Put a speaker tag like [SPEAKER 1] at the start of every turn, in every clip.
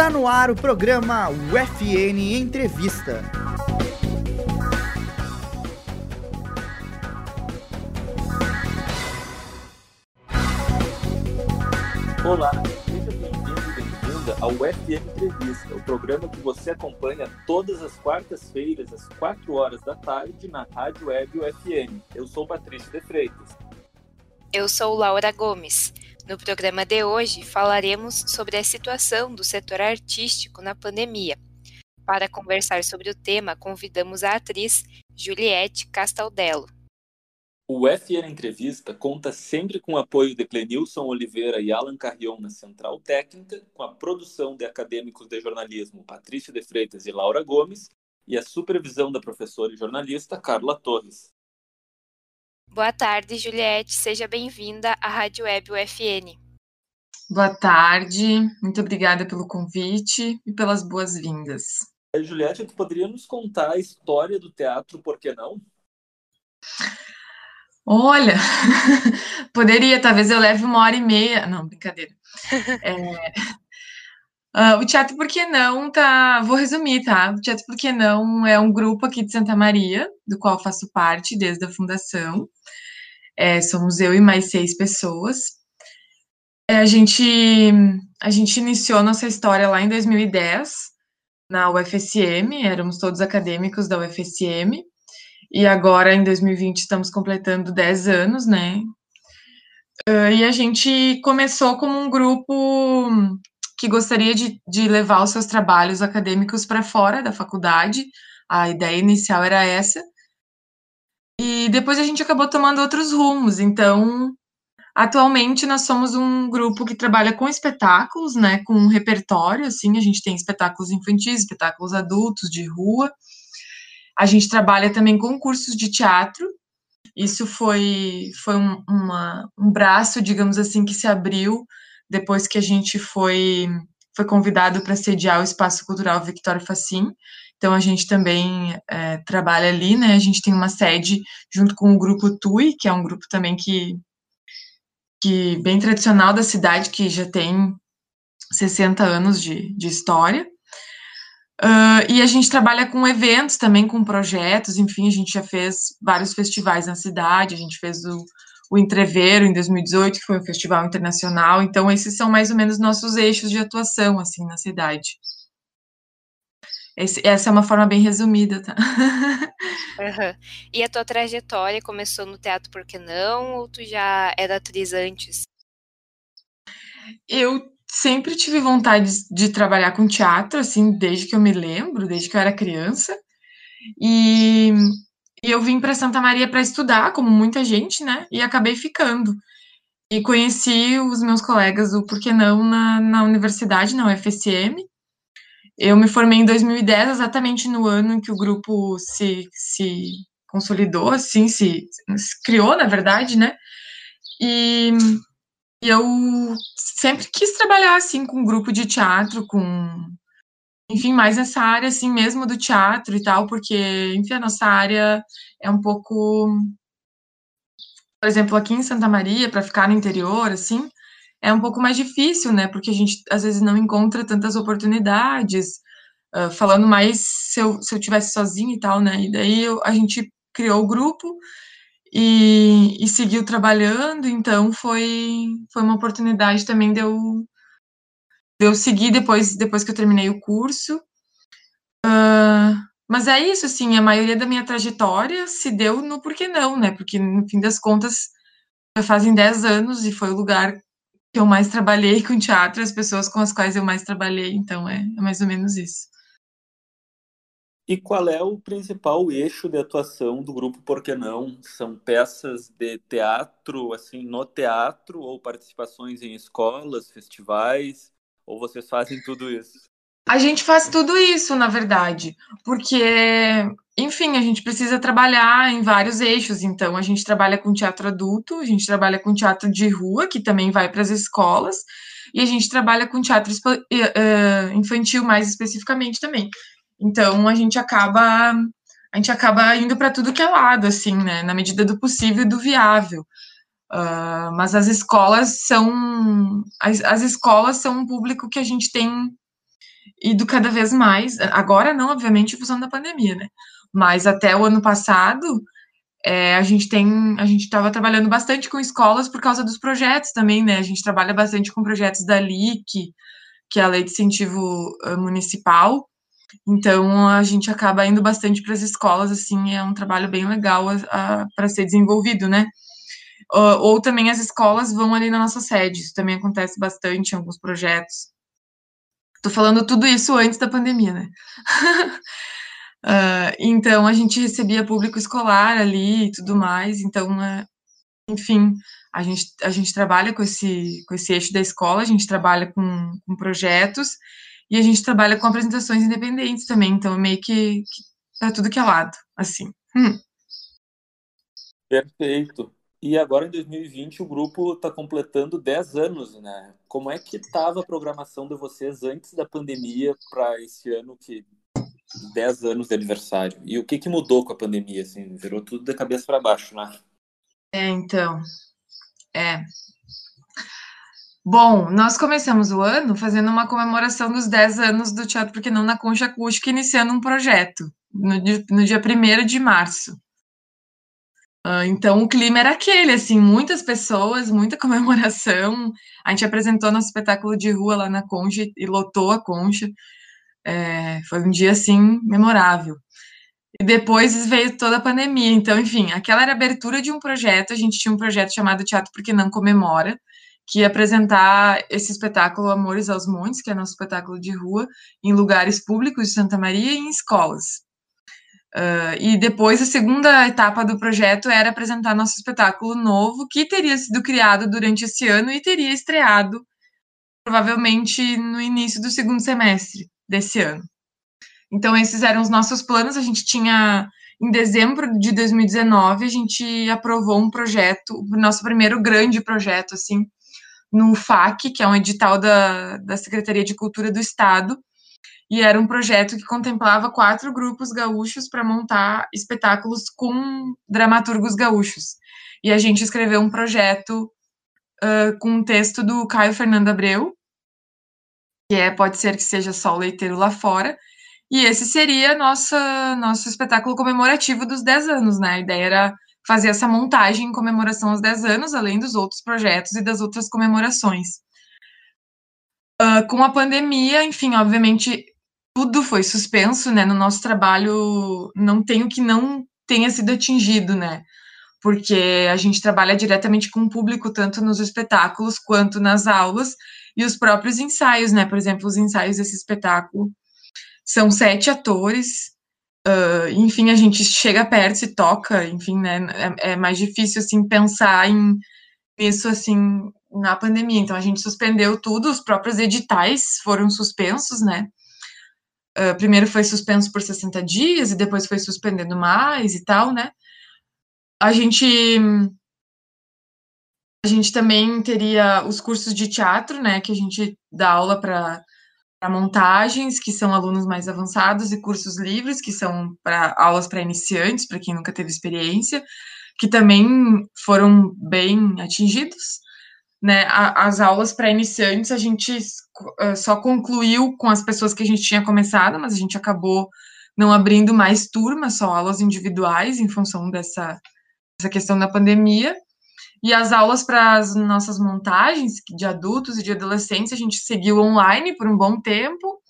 [SPEAKER 1] Tá no ar o programa UFN Entrevista.
[SPEAKER 2] Olá, seja bem-vindo e bem-vinda ao UFN Entrevista, o programa que você acompanha todas as quartas-feiras, às 4 horas da tarde, na Rádio Web UFN. Eu sou Patrício de Freitas.
[SPEAKER 3] Eu sou Laura Gomes. No programa de hoje falaremos sobre a situação do setor artístico na pandemia. Para conversar sobre o tema, convidamos a atriz Juliette Castaldello.
[SPEAKER 2] O FN Entrevista conta sempre com o apoio de Clenilson Oliveira e Alan Carrion na Central Técnica, com a produção de acadêmicos de jornalismo Patrício de Freitas e Laura Gomes e a supervisão da professora e jornalista Carla Torres.
[SPEAKER 3] Boa tarde, Juliette. Seja bem-vinda à Rádio Web UFN.
[SPEAKER 4] Boa tarde, muito obrigada pelo convite e pelas boas-vindas.
[SPEAKER 2] Juliette, tu poderia nos contar a história do teatro, por que não?
[SPEAKER 4] Olha, poderia, talvez eu leve uma hora e meia. Não, brincadeira. É, uh, o Teatro Por Que Não tá. Vou resumir, tá? O Teatro Por Que Não é um grupo aqui de Santa Maria, do qual faço parte desde a fundação. É, somos eu e mais seis pessoas. É, a, gente, a gente iniciou nossa história lá em 2010, na UFSM, éramos todos acadêmicos da UFSM, e agora em 2020 estamos completando 10 anos, né? Uh, e a gente começou como um grupo que gostaria de, de levar os seus trabalhos acadêmicos para fora da faculdade. A ideia inicial era essa. E depois a gente acabou tomando outros rumos. Então, atualmente nós somos um grupo que trabalha com espetáculos, né, com um repertório, assim, a gente tem espetáculos infantis, espetáculos adultos, de rua. A gente trabalha também com cursos de teatro. Isso foi, foi um, uma, um braço, digamos assim, que se abriu depois que a gente foi, foi convidado para sediar o Espaço Cultural Victória Facim. Então, a gente também é, trabalha ali, né? A gente tem uma sede junto com o grupo TUI, que é um grupo também que, que bem tradicional da cidade, que já tem 60 anos de, de história. Uh, e a gente trabalha com eventos também, com projetos, enfim, a gente já fez vários festivais na cidade, a gente fez o, o Entreveiro em 2018, que foi um festival internacional, então esses são mais ou menos nossos eixos de atuação, assim, na cidade. Esse, essa é uma forma bem resumida, tá?
[SPEAKER 3] Uhum. E a tua trajetória começou no teatro Por que não? Ou tu já era atriz antes?
[SPEAKER 4] Eu sempre tive vontade de trabalhar com teatro, assim, desde que eu me lembro, desde que eu era criança. E, e eu vim para Santa Maria para estudar, como muita gente, né? E acabei ficando. E conheci os meus colegas do Por que não na, na universidade, na UFSM. Eu me formei em 2010, exatamente no ano em que o grupo se, se consolidou, assim, se, se criou, na verdade, né? E, e, eu sempre quis trabalhar, assim, com um grupo de teatro, com... Enfim, mais essa área, assim, mesmo do teatro e tal, porque, enfim, a nossa área é um pouco... Por exemplo, aqui em Santa Maria, para ficar no interior, assim, é um pouco mais difícil, né? Porque a gente às vezes não encontra tantas oportunidades. Uh, falando mais se eu, se eu tivesse sozinha e tal, né? E daí eu, a gente criou o grupo e, e seguiu trabalhando, então foi, foi uma oportunidade também de eu, de eu seguir depois, depois que eu terminei o curso. Uh, mas é isso, assim, a maioria da minha trajetória se deu no porquê não, né? Porque, no fim das contas, já fazem 10 anos e foi o lugar que eu mais trabalhei com teatro, as pessoas com as quais eu mais trabalhei, então é, é mais ou menos isso.
[SPEAKER 2] E qual é o principal eixo de atuação do grupo Por que Não? São peças de teatro, assim, no teatro, ou participações em escolas, festivais, ou vocês fazem tudo isso?
[SPEAKER 4] A gente faz tudo isso, na verdade, porque, enfim, a gente precisa trabalhar em vários eixos. Então, a gente trabalha com teatro adulto, a gente trabalha com teatro de rua, que também vai para as escolas, e a gente trabalha com teatro infantil mais especificamente também. Então, a gente acaba a gente acaba indo para tudo que é lado, assim, né, na medida do possível e do viável. Uh, mas as escolas são as, as escolas são um público que a gente tem ido cada vez mais. Agora não, obviamente, em função da pandemia, né? Mas até o ano passado, é, a gente tem, a gente estava trabalhando bastante com escolas por causa dos projetos também, né? A gente trabalha bastante com projetos da LIC, que é a Lei de Incentivo Municipal. Então a gente acaba indo bastante para as escolas, assim, é um trabalho bem legal para ser desenvolvido, né? Uh, ou também as escolas vão ali na nossa sede, isso também acontece bastante em alguns projetos. Tô falando tudo isso antes da pandemia, né? uh, então a gente recebia público escolar ali e tudo mais, então, uh, enfim, a gente, a gente trabalha com esse, com esse eixo da escola, a gente trabalha com, com projetos e a gente trabalha com apresentações independentes também, então meio que, que para tudo que é lado, assim. Hum.
[SPEAKER 2] Perfeito. E agora em 2020 o grupo está completando 10 anos, né? Como é que estava a programação de vocês antes da pandemia para esse ano que 10 anos de aniversário? E o que, que mudou com a pandemia? Assim, virou tudo de cabeça para baixo, né?
[SPEAKER 4] É, então. É. Bom, nós começamos o ano fazendo uma comemoração dos 10 anos do Teatro Porque Não na Concha Acústica, iniciando um projeto no no dia 1 de março. Uh, então o clima era aquele, assim, muitas pessoas, muita comemoração. A gente apresentou nosso espetáculo de rua lá na Concha e lotou a Concha. É, foi um dia assim memorável. E depois veio toda a pandemia. Então, enfim, aquela era a abertura de um projeto. A gente tinha um projeto chamado Teatro Porque Não Comemora, que ia apresentar esse espetáculo Amores aos Montes, que é nosso espetáculo de rua, em lugares públicos de Santa Maria e em escolas. Uh, e depois a segunda etapa do projeto era apresentar nosso espetáculo novo, que teria sido criado durante esse ano e teria estreado provavelmente no início do segundo semestre desse ano. Então, esses eram os nossos planos. A gente tinha, em dezembro de 2019, a gente aprovou um projeto, o nosso primeiro grande projeto, assim, no FAC, que é um edital da, da Secretaria de Cultura do Estado, e era um projeto que contemplava quatro grupos gaúchos para montar espetáculos com dramaturgos gaúchos. E a gente escreveu um projeto uh, com um texto do Caio Fernando Abreu, que é Pode Ser Que Seja Só o Leiteiro Lá Fora, e esse seria nossa, nosso espetáculo comemorativo dos 10 anos, né? A ideia era fazer essa montagem em comemoração aos 10 anos, além dos outros projetos e das outras comemorações. Uh, com a pandemia, enfim, obviamente, tudo foi suspenso, né? No nosso trabalho, não tem o que não tenha sido atingido, né? Porque a gente trabalha diretamente com o público, tanto nos espetáculos quanto nas aulas, e os próprios ensaios, né? Por exemplo, os ensaios desse espetáculo são sete atores, uh, enfim, a gente chega perto e toca, enfim, né? É, é mais difícil, assim, pensar em isso, assim, na pandemia. Então, a gente suspendeu tudo, os próprios editais foram suspensos, né? Uh, primeiro foi suspenso por 60 dias e depois foi suspendendo mais e tal, né? A gente a gente também teria os cursos de teatro, né, que a gente dá aula para montagens, que são alunos mais avançados, e cursos livres, que são para aulas para iniciantes, para quem nunca teve experiência, que também foram bem atingidos né, as aulas para iniciantes a gente só concluiu com as pessoas que a gente tinha começado, mas a gente acabou não abrindo mais turmas, só aulas individuais em função dessa, dessa questão da pandemia. E as aulas para as nossas montagens de adultos e de adolescentes a gente seguiu online por um bom tempo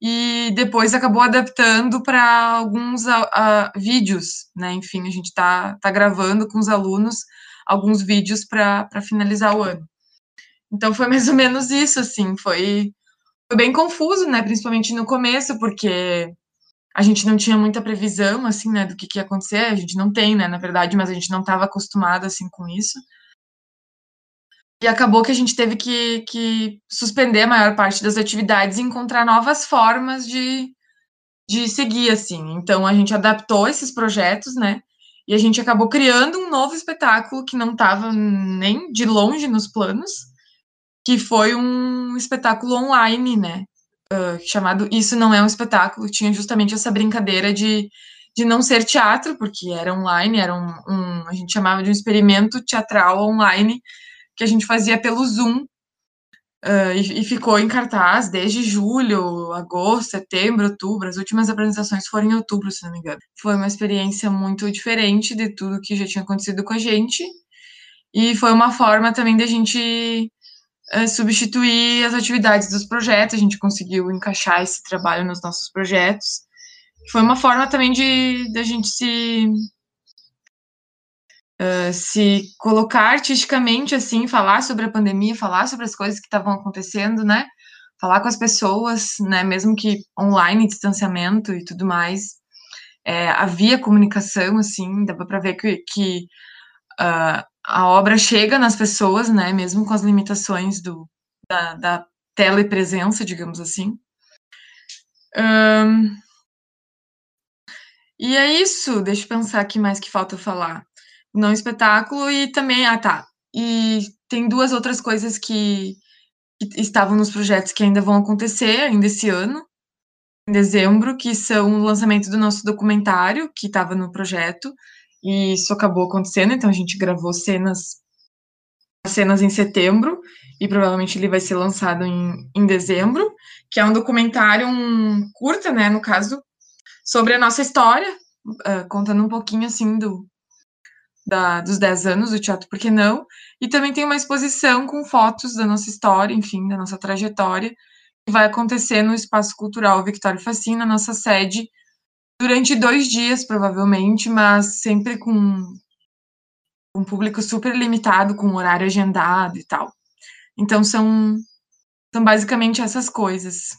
[SPEAKER 4] e depois acabou adaptando para alguns uh, uh, vídeos, né? Enfim, a gente está tá gravando com os alunos alguns vídeos para finalizar o ano. Então foi mais ou menos isso, assim, foi, foi bem confuso, né, principalmente no começo, porque a gente não tinha muita previsão, assim, né, do que, que ia acontecer, a gente não tem, né, na verdade, mas a gente não estava acostumado, assim, com isso. E acabou que a gente teve que, que suspender a maior parte das atividades e encontrar novas formas de, de seguir, assim. Então, a gente adaptou esses projetos, né, e a gente acabou criando um novo espetáculo que não estava nem de longe nos planos, que foi um espetáculo online, né? Uh, chamado Isso Não É um Espetáculo. Tinha justamente essa brincadeira de, de não ser teatro, porque era online, era um, um, a gente chamava de um experimento teatral online, que a gente fazia pelo Zoom. Uh, e, e, ficou em cartaz desde julho, agosto, setembro, outubro. As últimas apresentações foram em outubro, se não me engano. Foi uma experiência muito diferente de tudo que já tinha acontecido com a gente. E foi uma forma também da gente uh, substituir as atividades dos projetos. A gente conseguiu encaixar esse trabalho nos nossos projetos. Foi uma forma também de da gente se uh, se colocar artisticamente, assim, falar sobre a pandemia, falar sobre as coisas que estavam acontecendo, né? Falar com as pessoas, né? Mesmo que online, distanciamento e tudo mais. É, havia comunicação, assim, dava para ver que, que uh, a obra chega nas pessoas, né? Mesmo com as limitações do, da, da telepresença, digamos assim. Um, e é isso, deixa eu pensar aqui mais que falta falar não espetáculo e também, ah tá, e tem duas outras coisas que, que estavam nos projetos que ainda vão acontecer ainda esse ano, em dezembro, que são o lançamento do nosso documentário, que estava no projeto, e isso acabou acontecendo, então a gente gravou cenas cenas em setembro, e provavelmente ele vai ser lançado em, em dezembro, que é um documentário, um curta, né, no caso, sobre a nossa história, uh, contando um pouquinho, assim, do, da, dos 10 anos do Teatro Por que Não? E também tem uma exposição com fotos da nossa história, enfim, da nossa trajetória, que vai acontecer no Espaço Cultural Victória Facina, na nossa sede, durante dois dias, provavelmente, mas sempre com um público super limitado, com horário agendado e tal. Então, são, são basicamente essas coisas.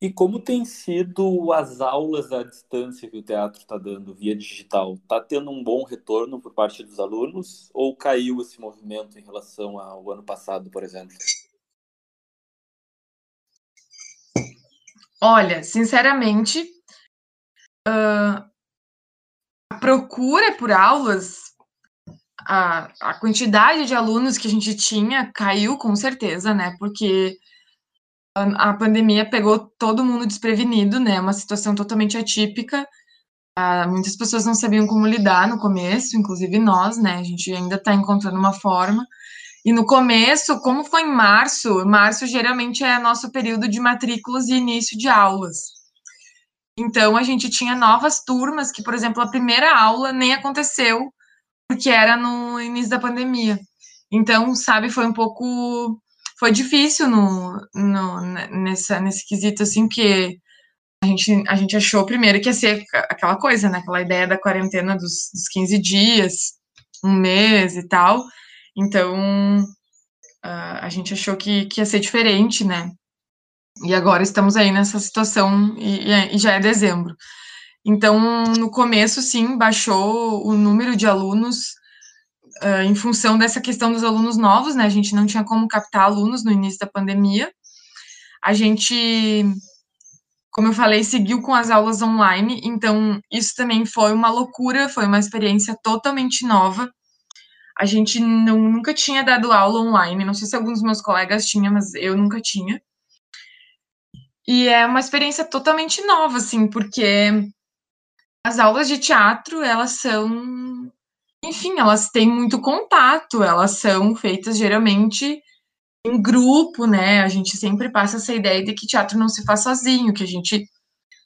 [SPEAKER 2] E como tem sido as aulas à distância que o teatro está dando via digital? Está tendo um bom retorno por parte dos alunos ou caiu esse movimento em relação ao ano passado, por exemplo?
[SPEAKER 4] Olha, sinceramente, uh, a procura por aulas, a, a quantidade de alunos que a gente tinha caiu com certeza, né? Porque a pandemia pegou todo mundo desprevenido, né? Uma situação totalmente atípica. Ah, muitas pessoas não sabiam como lidar no começo, inclusive nós, né? A gente ainda está encontrando uma forma. E no começo, como foi em março, março geralmente é nosso período de matrículas e início de aulas. Então a gente tinha novas turmas que, por exemplo, a primeira aula nem aconteceu porque era no início da pandemia. Então, sabe, foi um pouco foi difícil no, no, nessa, nesse quesito, assim, porque a gente, a gente achou primeiro que ia ser aquela coisa, né? Aquela ideia da quarentena dos, dos 15 dias, um mês e tal. Então, uh, a gente achou que, que ia ser diferente, né? E agora estamos aí nessa situação e, e já é dezembro. Então, no começo, sim, baixou o número de alunos uh, em função dessa questão dos alunos novos, né? A gente não tinha como captar alunos no início da pandemia. A gente, como eu falei, seguiu com as aulas online, então isso também foi uma loucura, foi uma experiência totalmente nova. A gente não, nunca tinha dado aula online, não sei se alguns dos meus colegas tinham, mas eu nunca tinha. E é uma experiência totalmente nova, assim, porque as aulas de teatro, elas são enfim, elas têm muito contato, elas são feitas geralmente em grupo, né? A gente sempre passa essa ideia de que teatro não se faz sozinho, que a gente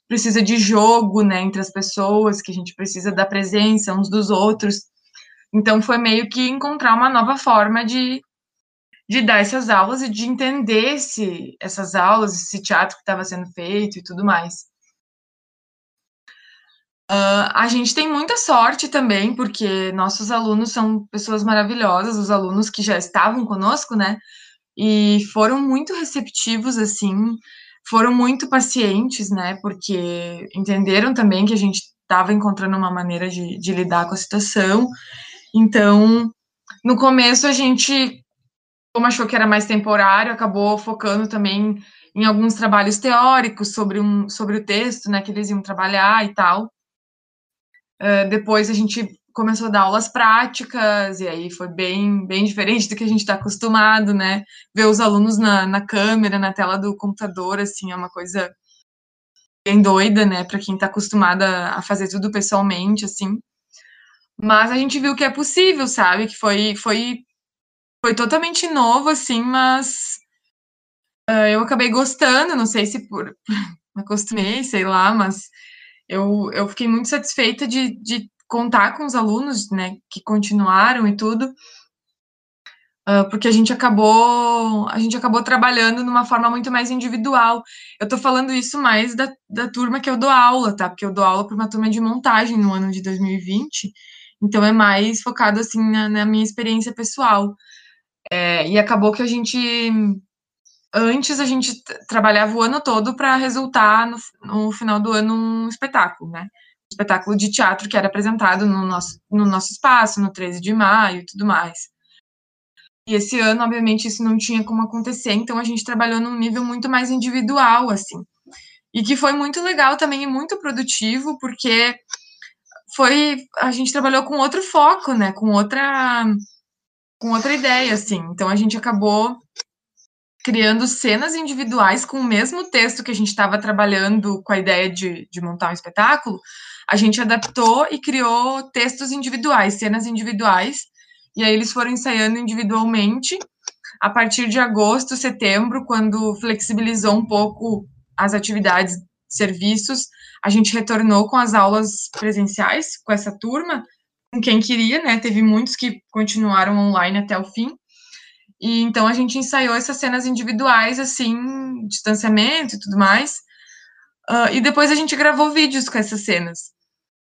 [SPEAKER 4] precisa de jogo, né, entre as pessoas, que a gente precisa da presença uns dos outros. Então foi meio que encontrar uma nova forma de, de dar essas aulas e de entender esse, essas aulas, esse teatro que estava sendo feito e tudo mais. Uh, a gente tem muita sorte também, porque nossos alunos são pessoas maravilhosas, os alunos que já estavam conosco, né? E foram muito receptivos, assim, foram muito pacientes, né? Porque entenderam também que a gente estava encontrando uma maneira de, de lidar com a situação. Então, no começo, a gente, como achou que era mais temporário, acabou focando também em alguns trabalhos teóricos sobre, um, sobre o texto, né? Que eles iam trabalhar e tal. Uh, depois a gente começou a dar aulas práticas, e aí foi bem, bem diferente do que a gente está acostumado, né? Ver os alunos na, na câmera, na tela do computador, assim, é uma coisa bem doida, né? Para quem está acostumado a fazer tudo pessoalmente, assim. Mas a gente viu que é possível, sabe? Que foi, foi, foi totalmente novo, assim, mas uh, eu acabei gostando, não sei se por, me acostumei, sei lá, mas eu, eu fiquei muito satisfeita de, de contar com os alunos, né, que continuaram e tudo, uh, porque a gente acabou a gente acabou trabalhando numa forma muito mais individual. Eu tô falando isso mais da, da turma que eu dou aula, tá? Porque eu dou aula para uma turma de montagem no ano de 2020, então é mais focado assim na, na minha experiência pessoal. É, e acabou que a gente antes a gente trabalhava o ano todo para resultar no, no, final do ano um espetáculo, né? Um espetáculo de teatro que era apresentado no nosso, no nosso espaço, no 13 de maio e tudo mais. E esse ano, obviamente, isso não tinha como acontecer, então a gente trabalhou num nível muito mais individual, assim. E que foi muito legal também e muito produtivo, porque foi a gente trabalhou com outro foco, né? Com outra com outra ideia, assim. Então a gente acabou criando cenas individuais com o mesmo texto que a gente estava trabalhando com a ideia de, de montar um espetáculo, a gente adaptou e criou textos individuais, cenas individuais, e aí eles foram ensaiando individualmente. A partir de agosto, setembro, quando flexibilizou um pouco as atividades, serviços, a gente retornou com as aulas presenciais com essa turma, com quem queria, né? Teve muitos que continuaram online até o fim. E então a gente ensaiou essas cenas individuais, assim, distanciamento e tudo mais. Uh, e depois a gente gravou vídeos com essas cenas.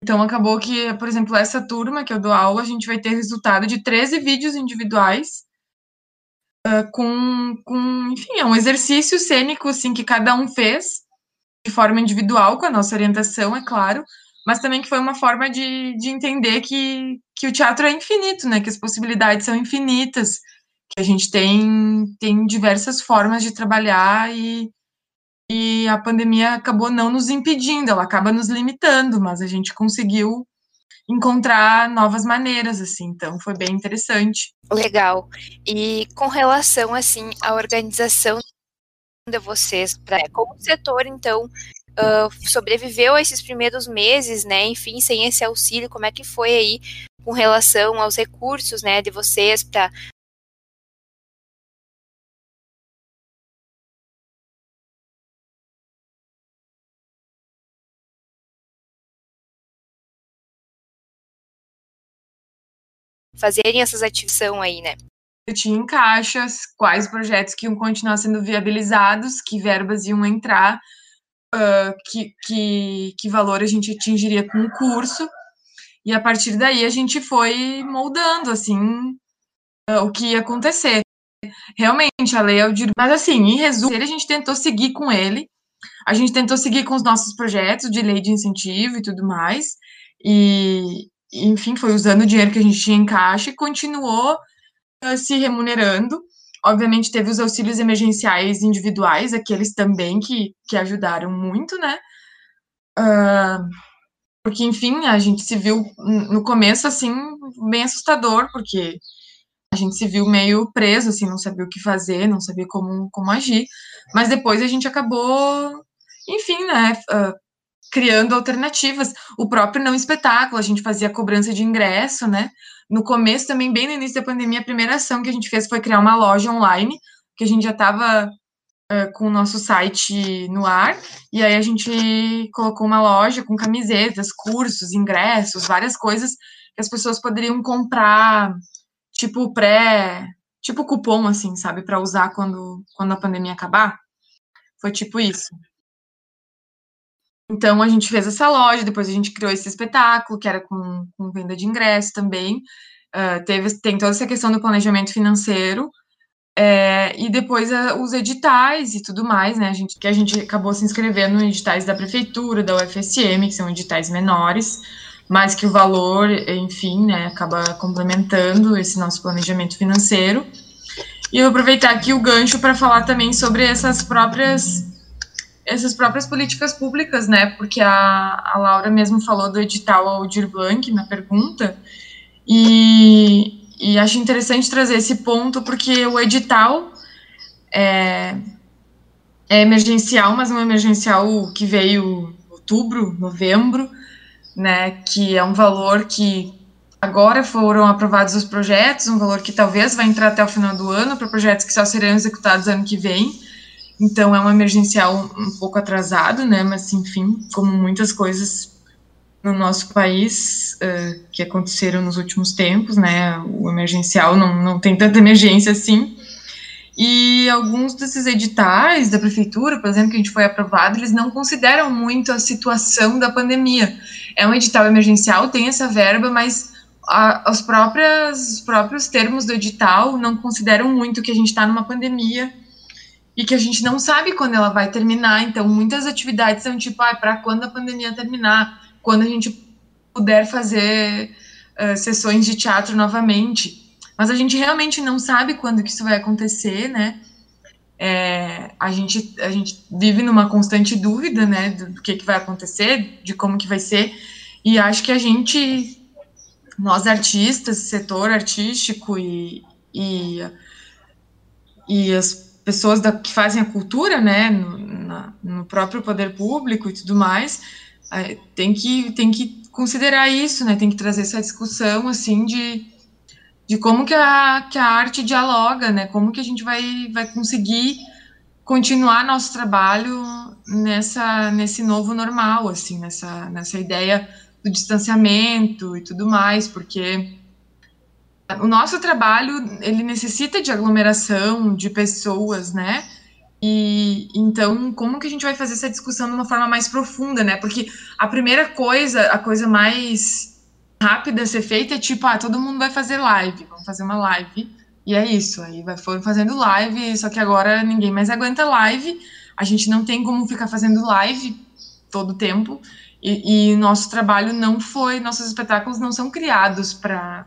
[SPEAKER 4] Então acabou que, por exemplo, essa turma que eu dou aula, a gente vai ter resultado de 13 vídeos individuais. Uh, com, com, enfim, é um exercício cênico, assim, que cada um fez de forma individual, com a nossa orientação, é claro, mas também que foi uma forma de, de entender que, que o teatro é infinito, né, que as possibilidades são infinitas, que a gente tem, tem diversas formas de trabalhar e, e a pandemia acabou não nos impedindo, ela acaba nos limitando, mas a gente conseguiu encontrar novas maneiras, assim, então foi bem interessante.
[SPEAKER 3] Legal. E com relação, assim, à organização de vocês, pra, como setor, então, uh, sobreviveu a esses primeiros meses, né, enfim, sem esse auxílio, como é que foi aí com relação aos recursos, né, de vocês para fazerem essas ativações aí, né?
[SPEAKER 4] Eu tinha em caixas quais projetos que iam continuar sendo viabilizados, que verbas iam entrar, uh, que, que, que valor a gente atingiria com o curso. E a partir daí a gente foi moldando, assim, uh, o que ia acontecer. Realmente, a lei é o direito. Mas, assim, em resumo, a gente tentou seguir com ele. A gente tentou seguir com os nossos projetos de lei de incentivo e tudo mais. E, enfim, foi usando o dinheiro que a gente tinha em caixa e continuou uh, se remunerando. Obviamente, teve os auxílios emergenciais individuais, aqueles também que, que ajudaram muito, né? Uh, porque, enfim, a gente se viu no começo, assim, bem assustador, porque a gente se viu meio preso, assim, não sabia o que fazer, não sabia como, como agir. Mas depois a gente acabou, enfim, né? Uh, criando alternativas. O próprio não espetáculo, a gente fazia cobrança de ingresso, né? No começo, também, bem no início da pandemia, a primeira ação que a gente fez foi criar uma loja online, que a gente já estava uh, com o nosso site no ar, e aí a gente colocou uma loja com camisetas, cursos, ingressos, várias coisas que as pessoas poderiam comprar, tipo pré, tipo cupom, assim, sabe, para usar quando, quando a pandemia acabar. Foi tipo isso. Então a gente fez essa loja, depois a gente criou esse espetáculo, que era com, com venda de ingresso também. Uh, teve, tem toda essa questão do planejamento financeiro. É, e depois uh, os editais e tudo mais, né? A gente, que a gente acabou se inscrevendo em editais da prefeitura, da UFSM, que são editais menores, mas que o valor, enfim, né, acaba complementando esse nosso planejamento financeiro. E eu vou aproveitar aqui o gancho para falar também sobre essas próprias essas próprias políticas públicas, né? Porque a, a Laura mesmo falou do edital Aldir Blanc na pergunta, e, e acho interessante trazer esse ponto, porque o edital é, é emergencial, mas um emergencial que veio outubro, novembro, né? Que é um valor que agora foram aprovados os projetos, um valor que talvez vai entrar até o final do ano para projetos que só serão executados ano que vem Então é um emergencial um pouco atrasado, né? Mas enfim, como muitas coisas no nosso país uh, que aconteceram nos últimos tempos, né? O emergencial não, não tem tanta emergência assim. E alguns desses editais da prefeitura, por exemplo, que a gente foi aprovado, eles não consideram muito a situação da pandemia. É um edital emergencial, tem essa verba, mas a, os, próprios, os próprios termos do edital não consideram muito que a gente está numa pandemia e que a gente não sabe quando ela vai terminar. Então, muitas atividades são tipo, ah, para quando a pandemia terminar, quando a gente puder fazer uh, sessões de teatro novamente. Mas a gente realmente não sabe quando que isso vai acontecer, né? É, a, gente, a gente vive numa constante dúvida, né, do, do, que, que vai acontecer, de como que vai ser, e acho que a gente, nós artistas, setor artístico e, e, e as pessoas da, que fazem a cultura, né, no, na, no próprio poder público e tudo mais, é, tem, que, tem que considerar isso, né, tem que trazer essa discussão, assim, de de como que a, que a arte dialoga, né? Como que a gente vai, vai conseguir continuar nosso trabalho nessa nesse novo normal, assim, nessa nessa ideia do distanciamento e tudo mais, porque o nosso trabalho ele necessita de aglomeração de pessoas, né? E então, como que a gente vai fazer essa discussão de uma forma mais profunda, né? Porque a primeira coisa, a coisa mais rápida a ser feita é tipo, ah, todo mundo vai fazer live, vamos fazer uma live, e é isso, aí vai, foram fazendo live, só que agora ninguém mais aguenta live, a gente não tem como ficar fazendo live todo o tempo, e, e nosso trabalho não foi, nossos espetáculos não são criados para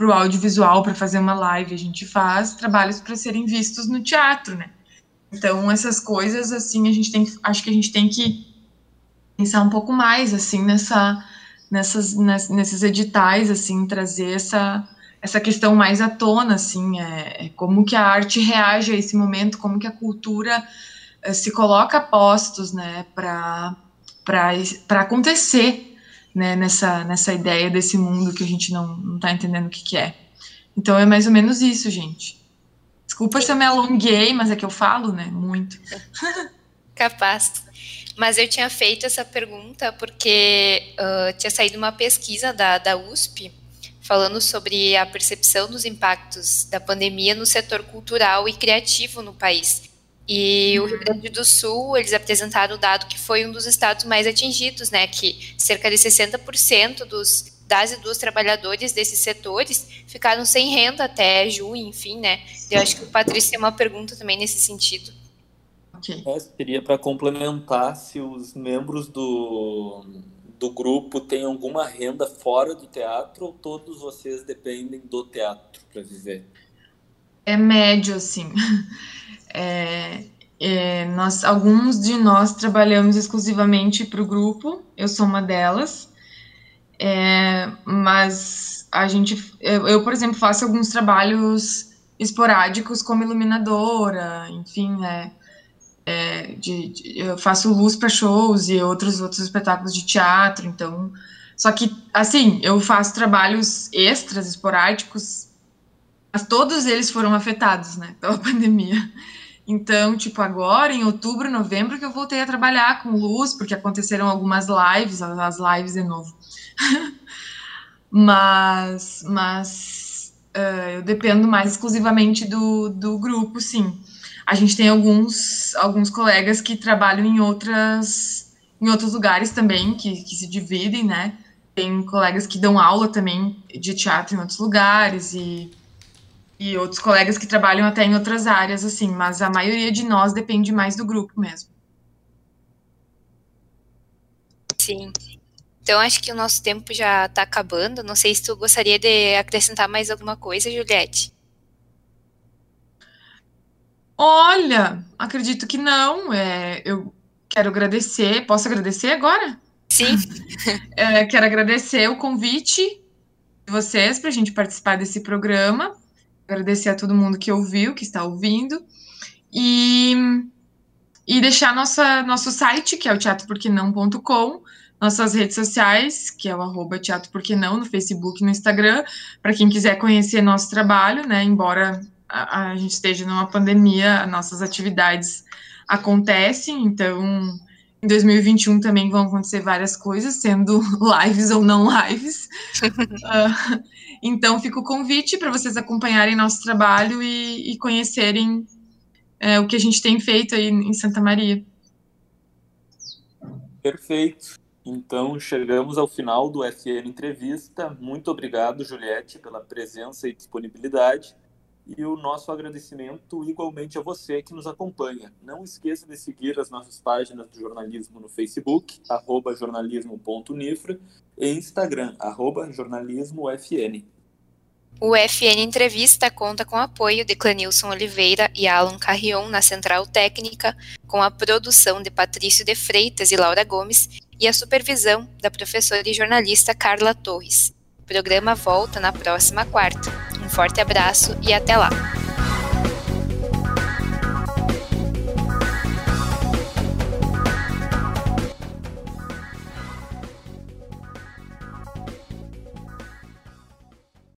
[SPEAKER 4] o audiovisual, para fazer uma live, a gente faz trabalhos para serem vistos no teatro, né? Então, essas coisas, assim, a gente tem que, acho que a gente tem que pensar um pouco mais, assim, nessa nessas, nesses editais, assim, trazer essa, essa questão mais à tona, assim, é, é, como que a arte reage a esse momento, como que a cultura é, se coloca a postos, né, para acontecer, né, nessa, nessa ideia desse mundo que a gente não está entendendo o que, que é. Então é mais ou menos isso, gente. Desculpa se eu me alonguei, mas é que eu falo, né, muito.
[SPEAKER 3] Capaz. Mas eu tinha feito essa pergunta porque uh, tinha saído uma pesquisa da, da USP falando sobre a percepção dos impactos da pandemia no setor cultural e criativo no país. E o Rio Grande do Sul, eles apresentaram o dado que foi um dos estados mais atingidos, né, que cerca de 60% dos das e dos trabalhadores desses setores ficaram sem renda até junho, enfim, né? Eu acho que o Patrício tem uma pergunta também nesse sentido.
[SPEAKER 2] Okay. É, seria para complementar se os membros do, do grupo têm alguma renda fora do teatro ou todos vocês dependem do teatro para viver?
[SPEAKER 4] É médio, assim. É, é, nós, alguns de nós trabalhamos exclusivamente para o grupo, eu sou uma delas, é, mas a gente, eu, eu, por exemplo, faço alguns trabalhos esporádicos como iluminadora, enfim, é, é, de, de, eu faço luz para shows e outros outros espetáculos de teatro, então só que assim eu faço trabalhos extras esporádicos, mas todos eles foram afetados, né, pela pandemia. Então, tipo, agora, em outubro, novembro, que eu voltei a trabalhar com luz, porque aconteceram algumas lives, as lives de novo. mas, mas uh, eu dependo mais exclusivamente do, do grupo, sim. A gente tem alguns, alguns colegas que trabalham em outras em outros lugares também, que, que se dividem, né? Tem colegas que dão aula também de teatro em outros lugares e, e outros colegas que trabalham até em outras áreas, assim, mas a maioria de nós depende mais do grupo mesmo.
[SPEAKER 3] Sim. Então, acho que o nosso tempo já está acabando. Não sei se tu gostaria de acrescentar mais alguma coisa, Juliette.
[SPEAKER 4] Olha, acredito que não. É, eu quero agradecer. Posso agradecer agora?
[SPEAKER 3] Sim.
[SPEAKER 4] É, quero agradecer o convite de vocês para a gente participar desse programa. Agradecer a todo mundo que ouviu, que está ouvindo. E, e deixar nossa, nosso site, que é o teatroporquenão.com, nossas redes sociais, que é o arroba Teatro Porque Não, no Facebook e no Instagram, para quem quiser conhecer nosso trabalho, né? Embora a, a gente esteja numa pandemia, nossas atividades acontecem, então em 2021 também vão acontecer várias coisas, sendo lives ou não lives. uh, então, fica o convite para vocês acompanharem nosso trabalho e, e conhecerem uh, o que a gente tem feito aí em Santa Maria.
[SPEAKER 2] Perfeito. Então, chegamos ao final do FN Entrevista. Muito obrigado, Juliette, pela presença e disponibilidade. E o nosso agradecimento igualmente a você que nos acompanha. Não esqueça de seguir as nossas páginas do jornalismo no Facebook, arroba jornalismo.nifra, e Instagram, arroba jornalismofn.
[SPEAKER 3] O FN Entrevista conta com apoio de Clenilson Oliveira e Alan Carrion na Central Técnica, com a produção de Patrício de Freitas e Laura Gomes e a supervisão da professora e jornalista Carla Torres. O programa volta na próxima quarta. Um forte abraço e até lá!